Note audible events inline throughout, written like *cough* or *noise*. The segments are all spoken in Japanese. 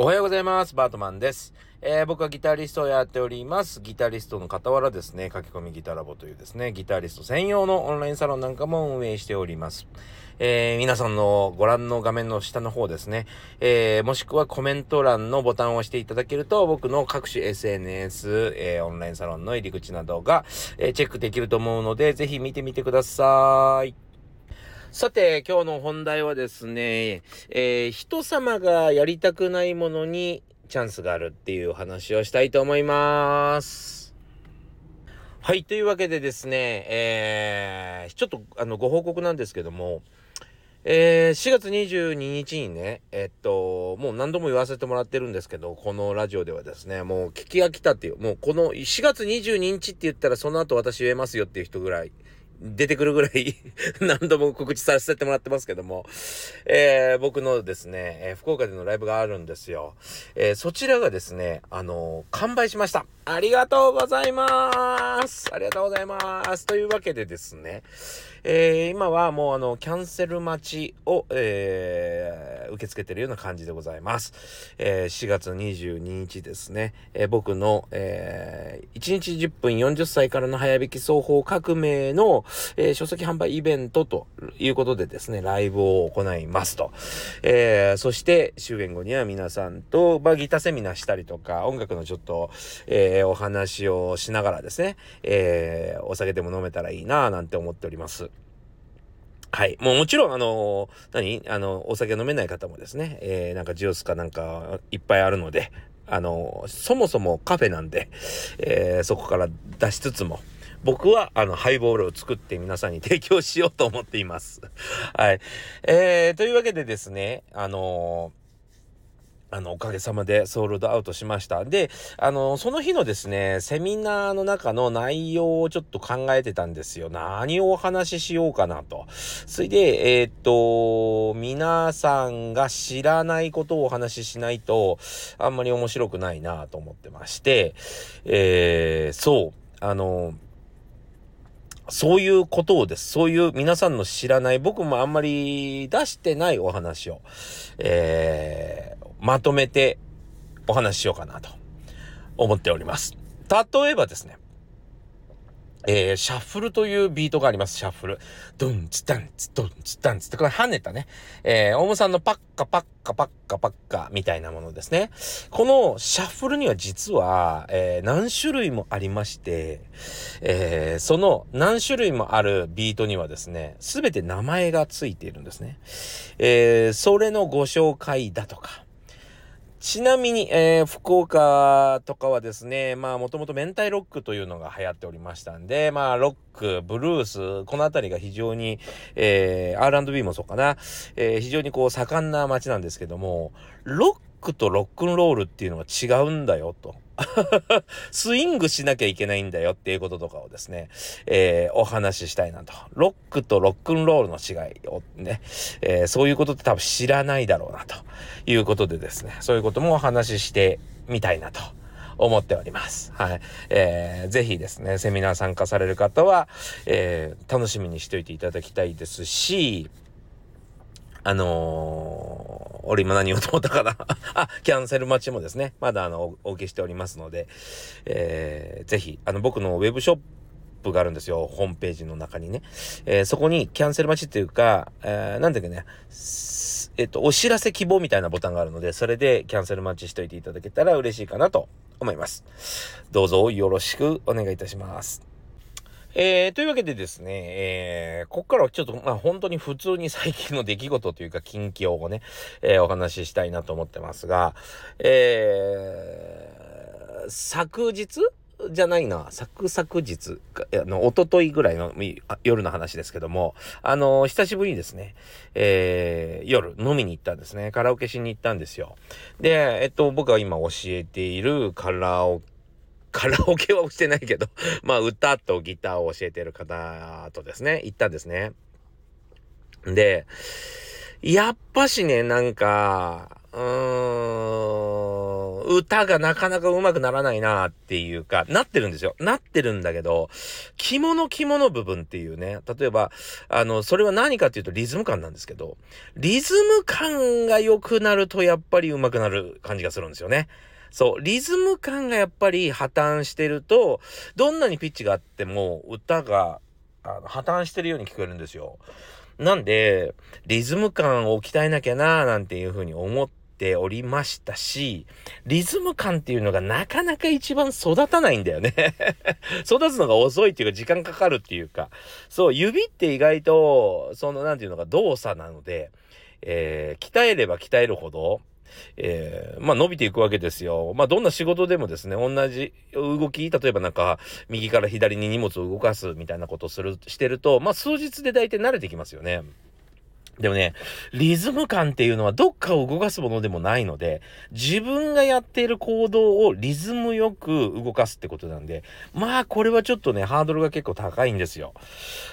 おはようございます。バートマンです。えー、僕はギタリストをやっております。ギタリストの傍らですね、書き込みギタラボというですね、ギタリスト専用のオンラインサロンなんかも運営しております。えー、皆さんのご覧の画面の下の方ですね、えー、もしくはコメント欄のボタンを押していただけると、僕の各種 SNS、え、オンラインサロンの入り口などが、えチェックできると思うので、ぜひ見てみてください。さて、今日の本題はですね、えー、人様がやりたくないものにチャンスがあるっていう話をしたいと思います。はい、というわけでですね、えー、ちょっとあのご報告なんですけども、えー、4月22日にね、えっと、もう何度も言わせてもらってるんですけど、このラジオではですね、もう聞き飽きたっていう、もうこの4月22日って言ったらその後私言えますよっていう人ぐらい出てくるぐらい *laughs* 何度も告知させてもらってますけども、えー、僕のですね、えー、福岡でのライブがあるんですよ。えー、そちらがですね、あの完売しました。ありがとうございます。ありがとうございます。というわけでですね、え今はもうあの、キャンセル待ちを、えー受け付けてるような感じでございます。え4月22日ですね、え僕の、え1日10分40歳からの早引き双方革命の、えー、書籍販売イベントということでですね、ライブを行いますと。えー、そして終演後には皆さんと、まあ、ギターセミナーしたりとか、音楽のちょっと、えー、お話をしながらですね、えー、お酒でも飲めたらいいなぁなんて思っております。はい。もうもちろん、あの、何？あの、お酒飲めない方もですね、えー、なんかジュースかなんかいっぱいあるので、あの、そもそもカフェなんで、えー、そこから出しつつも、僕はあのハイボールを作って皆さんに *laughs* 提供しようと思っています。はい。えー、というわけでですね、あのあの、おかげさまでソールドアウトしました。で、あの、その日のですね、セミナーの中の内容をちょっと考えてたんですよ。何をお話ししようかなと。それで、えー、っと、皆さんが知らないことをお話ししないと、あんまり面白くないなと思ってまして、えー、そう、あの、そういうことをです。そういう皆さんの知らない、僕もあんまり出してないお話を、えー、まとめてお話ししようかなと思っております。例えばですね、えー、シャッフルというビートがあります。シャッフル。ドン、ツタン、ツドン、ツタン、ツって、これ跳ねたね。えー、オムさんのパッカパッカパッカパッカみたいなものですね。このシャッフルには実は、えー、何種類もありまして、えー、その何種類もあるビートにはですね、すべて名前がついているんですね。えー、それのご紹介だとか、ちなみに、えー、福岡とかはですね、まあもともと明太ロックというのが流行っておりましたんで、まあロック、ブルース、この辺りが非常に、えー、R&B もそうかな、えー、非常にこう盛んな街なんですけども、ロックとロックンロールっていうのは違うんだよと。*laughs* スイングしなきゃいけないんだよっていうこととかをですね、えー、お話ししたいなと。ロックとロックンロールの違いをね、えー、そういうことって多分知らないだろうなということでですね、そういうこともお話ししてみたいなと。思っております。はい。えー、ぜひですね、セミナー参加される方は、えー、楽しみにしておいていただきたいですし、あのー、俺今何言おうと思ったかな *laughs* あ、キャンセル待ちもですね、まだあの、お受けしておりますので、えー、ぜひ、あの、僕のウェブショップがあるんですよ、ホームページの中にね。えー、そこにキャンセル待ちっていうか、えー、なんだっけね、えっと、お知らせ希望みたいなボタンがあるので、それでキャンセル待ちしといていただけたら嬉しいかなと思います。どうぞよろしくお願いいたします。えー、というわけでですね、えー、ここからはちょっと、まあ本当に普通に最近の出来事というか近況をね、えー、お話ししたいなと思ってますが、えー、昨日じゃないな、昨々日、あの、おとといぐらいの夜の話ですけども、あの、久しぶりにですね、えー、夜飲みに行ったんですね。カラオケしに行ったんですよ。で、えっと、僕が今教えているカラオケ、カラオケはしてないけど *laughs* まあ歌とギターを教えてる方とですね、行ったんですね。で、やっぱしね、なんか、うーん、歌がなかなか上手くならないなっていうか、なってるんですよ。なってるんだけど、着物着物部分っていうね、例えば、あの、それは何かっていうとリズム感なんですけど、リズム感が良くなるとやっぱり上手くなる感じがするんですよね。そう、リズム感がやっぱり破綻してると、どんなにピッチがあっても歌があの破綻してるように聞こえるんですよ。なんで、リズム感を鍛えなきゃなーなんていうふうに思っておりましたし、リズム感っていうのがなかなか一番育たないんだよね *laughs* 育つのが遅いっていうか時間かかるっていうか、そう、指って意外と、その、なんていうのか動作なので、えー、鍛えれば鍛えるほど、えー、まあ伸びていくわけですよ。まあどんな仕事でもですね、同じ動き、例えばなんか、右から左に荷物を動かすみたいなことをする、してると、まあ数日で大体慣れてきますよね。でもね、リズム感っていうのはどっかを動かすものでもないので、自分がやっている行動をリズムよく動かすってことなんで、まあこれはちょっとね、ハードルが結構高いんですよ。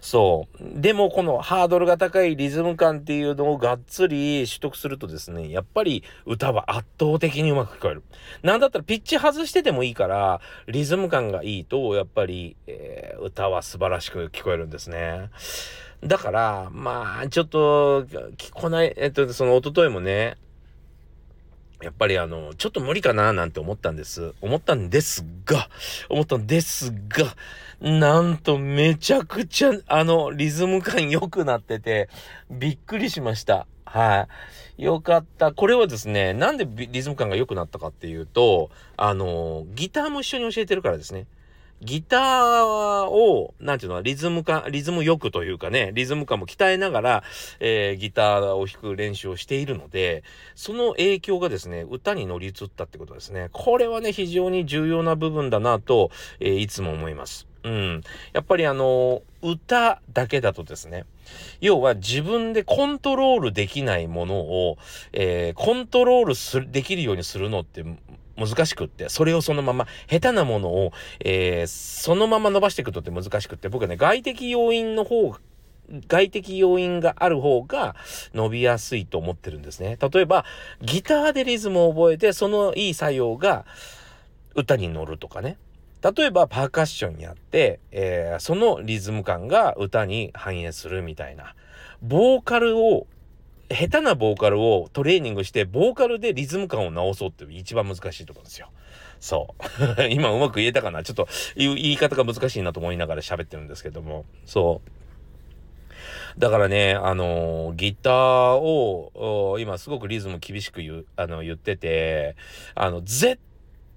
そう。でもこのハードルが高いリズム感っていうのをがっつり取得するとですね、やっぱり歌は圧倒的にうまく聞こえる。なんだったらピッチ外しててもいいから、リズム感がいいと、やっぱり、えー、歌は素晴らしく聞こえるんですね。だから、まあ、ちょっと、聞こない、えっと、その、一昨日もね、やっぱりあの、ちょっと無理かななんて思ったんです。思ったんですが、思ったんですが、なんとめちゃくちゃ、あの、リズム感良くなってて、びっくりしました。はい。よかった。これはですね、なんでリズム感が良くなったかっていうと、あの、ギターも一緒に教えてるからですね。ギターを、なんていうの、リズム感、リズムよくというかね、リズム感も鍛えながら、えー、ギターを弾く練習をしているので、その影響がですね、歌に乗り移ったってことですね。これはね、非常に重要な部分だなと、えー、いつも思います。うん。やっぱりあの、歌だけだとですね、要は自分でコントロールできないものを、えー、コントロールする、できるようにするのって難しくって、それをそのまま、下手なものを、えー、そのまま伸ばしていくとって難しくって、僕はね、外的要因の方外的要因がある方が伸びやすいと思ってるんですね。例えば、ギターでリズムを覚えて、そのいい作用が歌に乗るとかね。例えば、パーカッションやって、えー、そのリズム感が歌に反映するみたいな。ボーカルを下手なボーカルをトレーニングして、ボーカルでリズム感を直そうって一番難しいところですよ。そう。*laughs* 今うまく言えたかなちょっと言い方が難しいなと思いながら喋ってるんですけども。そう。だからね、あのー、ギターを、今すごくリズム厳しく言う、あの、言ってて、あの、絶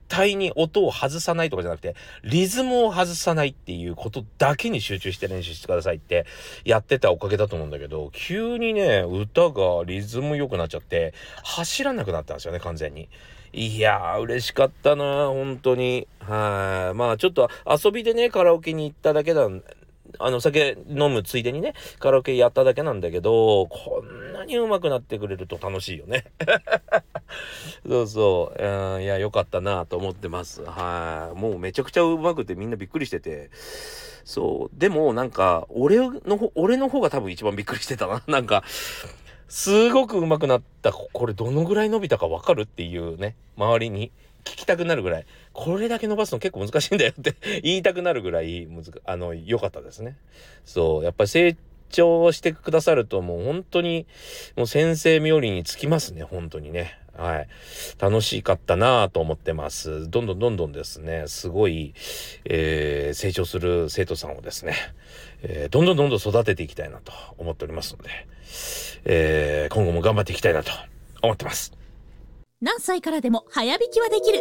対に音を外さないとかじゃなくて、リズムを外さないっていうことだけに集中して練習してくださいってやってたおかげだと思うんだけど、急にね、歌がリズム良くなっちゃって、走らなくなったんですよね、完全に。いやー、嬉しかったな、本当に。はい。まあ、ちょっと遊びでね、カラオケに行っただけだ、あの、酒飲むついでにね、カラオケやっただけなんだけど、こんなに上手くなってくれると楽しいよね。*laughs* そうそう。うん、いや、よかったなと思ってます。はい。もうめちゃくちゃ上手くてみんなびっくりしてて。そう。でも、なんか、俺の、俺の方が多分一番びっくりしてたな。*laughs* なんか、すごく上手くなった。これどのぐらい伸びたかわかるっていうね、周りに聞きたくなるぐらい、これだけ伸ばすの結構難しいんだよって *laughs* 言いたくなるぐらい、むずあの、良かったですね。そう。やっぱり成長してくださるともう本当に、もう先生冥利につきますね、本当にね。はい。楽しかったなぁと思ってます。どんどんどんどんですね、すごい、えー、成長する生徒さんをですね、えー、どんどんどんどん育てていきたいなと思っておりますので、えー、今後も頑張っていきたいなと思ってます。何歳からでも早弾きはできる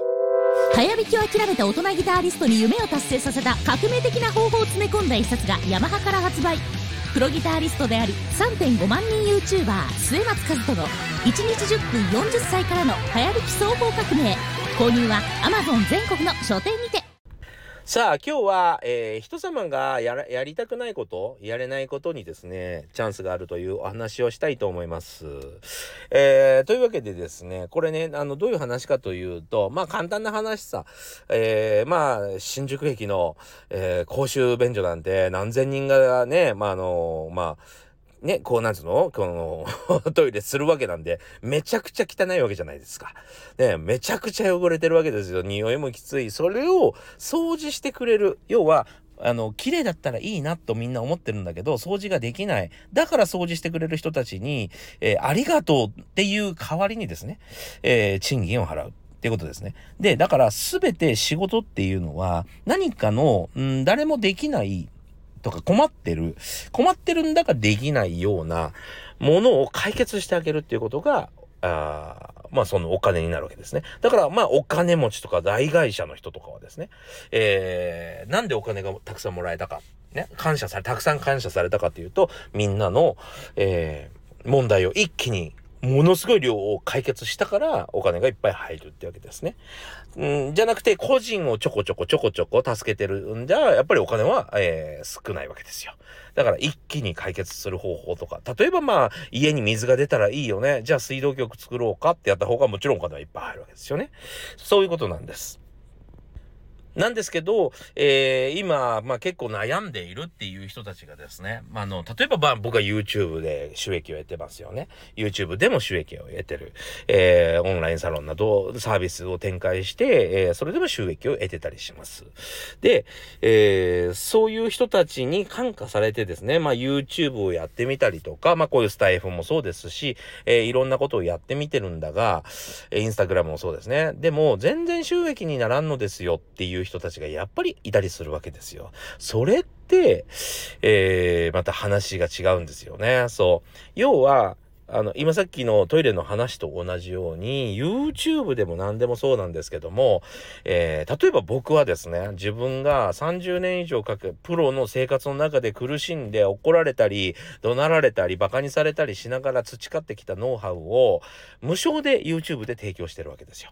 早弾きを諦めた大人ギターリストに夢を達成させた革命的な方法を詰め込んだ一冊がヤマハから発売。プロギタリストであり3.5万人 YouTuber 末松和人の1日10分40歳からの早弾き双方革命。購入は Amazon 全国の書店にて。さあ、今日は、えー、人様がややりたくないこと、やれないことにですね、チャンスがあるというお話をしたいと思います。えー、というわけでですね、これね、あの、どういう話かというと、まあ、簡単な話さ、えー、まあ、新宿駅の、えー、公衆便所なんて何千人がね、まあ、あの、まあ、ね、こうなんつうの？*laughs* この *laughs* トイレするわけなんで、めちゃくちゃ汚いわけじゃないですか。ね、めちゃくちゃ汚れてるわけですよ。匂いもきつい。それを掃除してくれる。要は、あの、綺麗だったらいいなとみんな思ってるんだけど、掃除ができない。だから掃除してくれる人たちに、えー、ありがとうっていう代わりにですね、えー、賃金を払う。っていうことですね。で、だから全て仕事っていうのは何かの、うん、誰もできないとか困ってる、困ってるんだかできないようなものを解決してあげるっていうことが、あまあそのお金になるわけですね。だからまあお金持ちとか大会社の人とかはですね、えー、なんでお金がたくさんもらえたか、ね、感謝され、たくさん感謝されたかというと、みんなの、えー、問題を一気にものすごい量を解決したからお金がいっぱい入るってわけですね。うん、じゃなくて個人をちょこちょこちょこちょこ助けてるんじゃ、やっぱりお金は、えー、少ないわけですよ。だから一気に解決する方法とか、例えばまあ家に水が出たらいいよね。じゃあ水道局作ろうかってやった方がもちろんお金はいっぱい入るわけですよね。そういうことなんです。なんですけど、えー、今、まあ結構悩んでいるっていう人たちがですね、まあ、あの、例えば、まあ僕は YouTube で収益を得てますよね。YouTube でも収益を得てる。えー、オンラインサロンなどサービスを展開して、えー、それでも収益を得てたりします。で、えー、そういう人たちに感化されてですね、まあ YouTube をやってみたりとか、まあこういうスタイフもそうですし、えー、いろんなことをやってみてるんだが、インスタグラムもそうですね。でも、全然収益にならんのですよっていう人たちがやっぱりいたりするわけですよ。それって、えー、また話が違うんですよね。そう。要は、あの、今さっきのトイレの話と同じように、YouTube でも何でもそうなんですけども、えー、例えば僕はですね、自分が30年以上かけ、プロの生活の中で苦しんで怒られたり、怒鳴られたり、馬鹿にされたりしながら培ってきたノウハウを、無償で YouTube で提供してるわけですよ。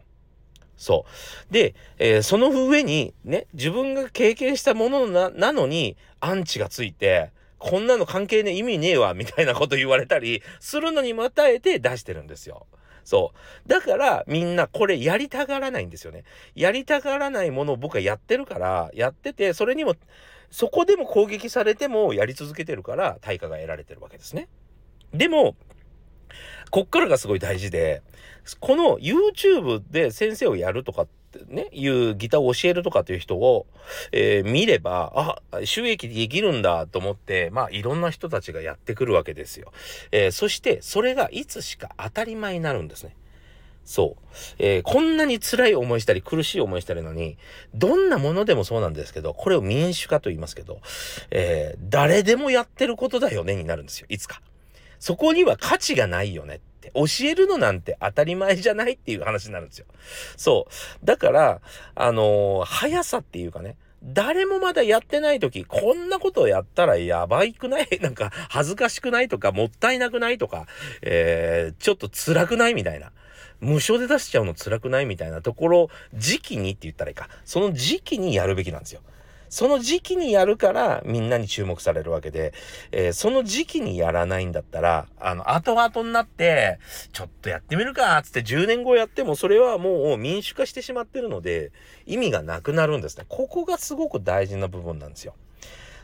そう。で、えー、その上に、ね、自分が経験したものな、なのに、アンチがついて、こんなの関係ね、意味ねえわ、みたいなこと言われたり、するのにまたえて出してるんですよ。そう。だから、みんなこれやりたがらないんですよね。やりたがらないものを僕はやってるから、やってて、それにも、そこでも攻撃されてもやり続けてるから、対価が得られてるわけですね。でも、こっからがすごい大事で、この YouTube で先生をやるとかってね、いうギターを教えるとかっていう人を、えー、見れば、あ、収益できるんだと思って、まあいろんな人たちがやってくるわけですよ。えー、そしてそれがいつしか当たり前になるんですね。そう。えー、こんなに辛い思いしたり苦しい思いしたりのに、どんなものでもそうなんですけど、これを民主化と言いますけど、え、誰でもやってることだよねになるんですよ。いつか。そこには価値がないよね。って教えるのなんて当たり前じゃないっていう話になるんですよ。そう。だから、あのー、速さっていうかね、誰もまだやってない時、こんなことをやったらやばいくない？*laughs* なんか恥ずかしくないとか、もったいなくないとか、えー、ちょっと辛くないみたいな。無償で出しちゃうの辛くないみたいなところ、時期にって言ったらいいか。その時期にやるべきなんですよ。その時期にやるからみんなに注目されるわけで、えー、その時期にやらないんだったら、あの、後々になって、ちょっとやってみるか、つって10年後やってもそれはもう民主化してしまってるので、意味がなくなるんですね。ここがすごく大事な部分なんですよ。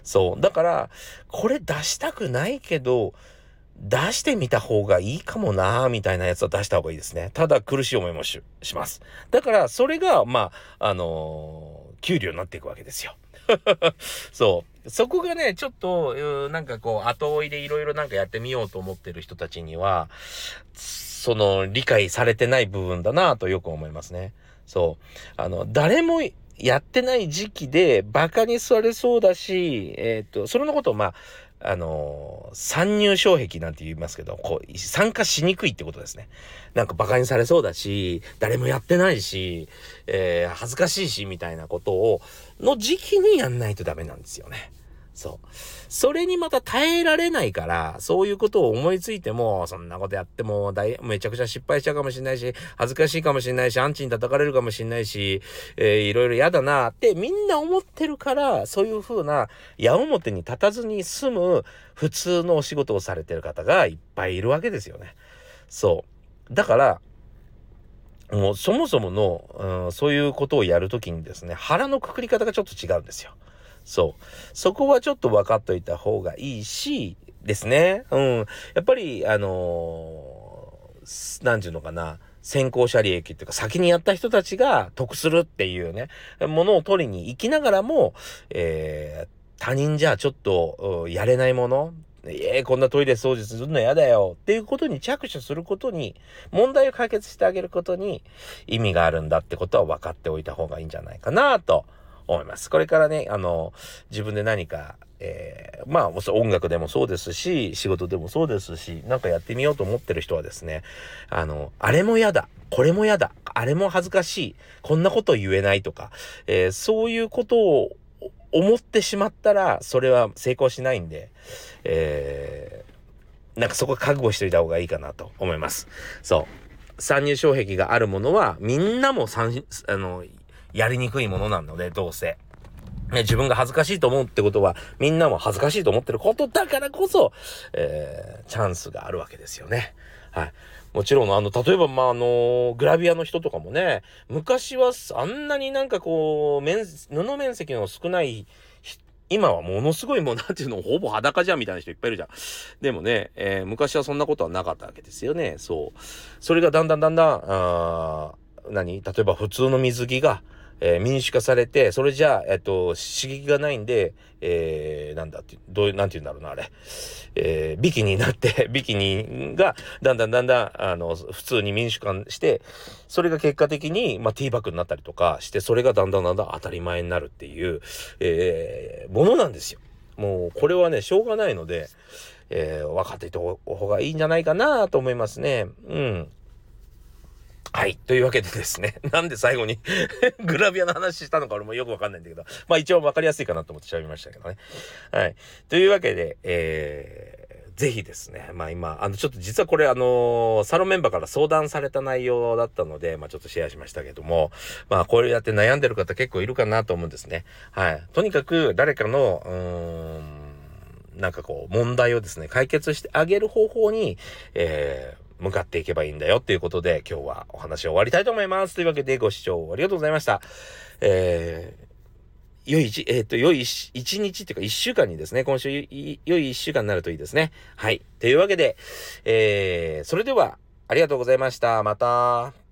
そう。だから、これ出したくないけど、出してみた方がいいかもなみたいなやつは出した方がいいですね。ただ苦しい思いもします。だから、それが、まあ、あのー、給料になっていくわけですよ。*laughs* そう。そこがね、ちょっと、なんかこう、後追いでいろいろなんかやってみようと思ってる人たちには、その、理解されてない部分だなとよく思いますね。そう。あの、誰もやってない時期で馬鹿にされそうだし、えっ、ー、と、それのことをまあ、あの参入障壁なんて言いますけど、こう、参加しにくいってことですね。なんか馬鹿にされそうだし、誰もやってないし、えー、恥ずかしいし、みたいなことを、の時期にやんないとダメなんですよね。そう。それにまた耐えられないから、そういうことを思いついても、そんなことやっても大、めちゃくちゃ失敗しちゃうかもしれないし、恥ずかしいかもしれないし、アンチに叩かれるかもしれないし、えー、いろいろ嫌だなってみんな思ってるから、そういう風な矢面に立たずに済む普通のお仕事をされてる方がいっぱいいるわけですよね。そう。だから、もうそもそもの、うん、そういうことをやるときにですね、腹のくくり方がちょっと違うんですよ。そう。そこはちょっと分かっといた方がいいし、ですね。うん。やっぱり、あのー、なんていうのかな。先行者利益っていうか先にやった人たちが得するっていうね、ものを取りに行きながらも、えー、他人じゃちょっと、やれないもの、えー、こんなトイレ掃除するの嫌だよっていうことに着手することに、問題を解決してあげることに意味があるんだってことは分かっておいた方がいいんじゃないかなと思います。これからね、あの、自分で何か、えー、まあ、音楽でもそうですし、仕事でもそうですし、なんかやってみようと思ってる人はですね、あの、あれも嫌だ、これも嫌だ、あれも恥ずかしい、こんなこと言えないとか、えー、そういうことを思ってしまったら、それは成功しないんで、えー、なんかそこは覚悟しといた方がいいかなと思います。そう。参入障壁があるものは、みんなも参、あの、やりにくいものなので、どうせ。ね、自分が恥ずかしいと思うってことは、みんなも恥ずかしいと思ってることだからこそ、えー、チャンスがあるわけですよね。はい。もちろん、あの、例えば、まあ、あの、グラビアの人とかもね、昔はあんなになんかこう、面、布面積の少ない今はものすごいもうなんていうの、ほぼ裸じゃんみたいな人いっぱいいるじゃん。でもね、えー、昔はそんなことはなかったわけですよね。そう。それがだんだんだんだん、あ何？例えば普通の水着が、えー、民主化されて、それじゃあ、えっと、刺激がないんで、えー、なんだって、どういう、なんて言うんだろうな、あれ。えー、ビキニになって、ビキニが、だんだんだんだん、あの、普通に民主化して、それが結果的に、まあ、ティーバッグになったりとかして、それがだんだんだんだん当たり前になるっていう、えー、ものなんですよ。もう、これはね、しょうがないので、えー、分かっていた方がいいんじゃないかなと思いますね。うん。はい。というわけでですね。*laughs* なんで最後に *laughs* グラビアの話したのか俺もよくわかんないんだけど。まあ一応わかりやすいかなと思って喋りましたけどね。はい。というわけで、えー、ぜひですね。まあ今、あの、ちょっと実はこれあのー、サロンメンバーから相談された内容だったので、まあちょっとシェアしましたけども、まあこれやって悩んでる方結構いるかなと思うんですね。はい。とにかく誰かの、うーん、なんかこう、問題をですね、解決してあげる方法に、えー、向かっていけばいいんだよっていうことで、今日はお話を終わりたいと思います。というわけでご視聴ありがとうございました。えー、良い一、えっ、と、良い一日っていうか一週間にですね、今週良い一週間になるといいですね。はい。というわけで、えー、それでは、ありがとうございました。また。